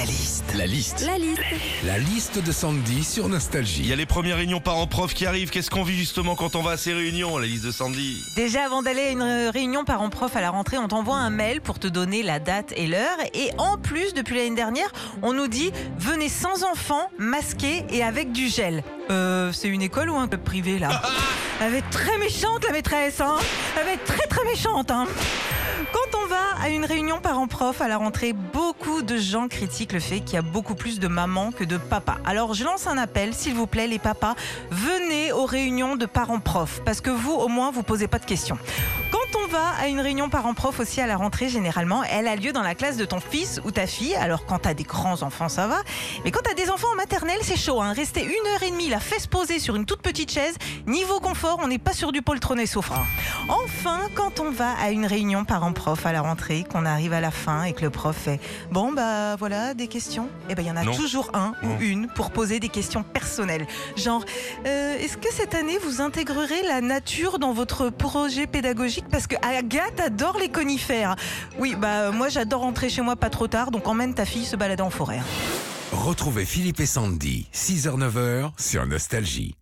La liste. La liste. La liste. La liste de Sandy sur Il y Nostalgie. a les premières réunions parents-prof qui arrivent. Qu'est-ce qu'on vit justement quand on va à ces réunions La liste de Sandy? Déjà, avant d'aller à une réunion parents-prof à la rentrée, on t'envoie un mail pour te donner la date et l'heure. Et en plus, depuis l'année dernière, on nous dit venez sans enfants, masqués et avec du gel. Euh, c'est une école ou un club privé là? Elle va être très méchante la maîtresse, hein? Elle va être très très méchante, hein? Quand on va à une réunion parents-prof à la rentrée, beaucoup de gens critiquent le fait qu'il y a beaucoup plus de mamans que de papas. Alors je lance un appel, s'il vous plaît, les papas, venez aux réunions de parents-prof, parce que vous, au moins, vous posez pas de questions. Va à une réunion parents-prof aussi à la rentrée, généralement, elle a lieu dans la classe de ton fils ou ta fille. Alors quand t'as des grands enfants, ça va. Mais quand t'as des enfants en maternelle, c'est chaud. Hein. Rester une heure et demie, la fesse posée sur une toute petite chaise, niveau confort, on n'est pas sur du poltronné sofa. Enfin, quand on va à une réunion parents-prof à la rentrée, qu'on arrive à la fin et que le prof fait Bon, bah voilà, des questions? Eh ben, il y en a Non. toujours un Non. ou une pour poser des questions personnelles. Genre, euh, est-ce que cette année vous intégrerez la nature dans votre projet pédagogique? Parce que Agathe adore les conifères. Oui, bah moi j'adore rentrer chez moi pas trop tard, donc emmène ta fille se balader en forêt. Retrouvez Philippe et Sandy, 6h-9h sur Nostalgie.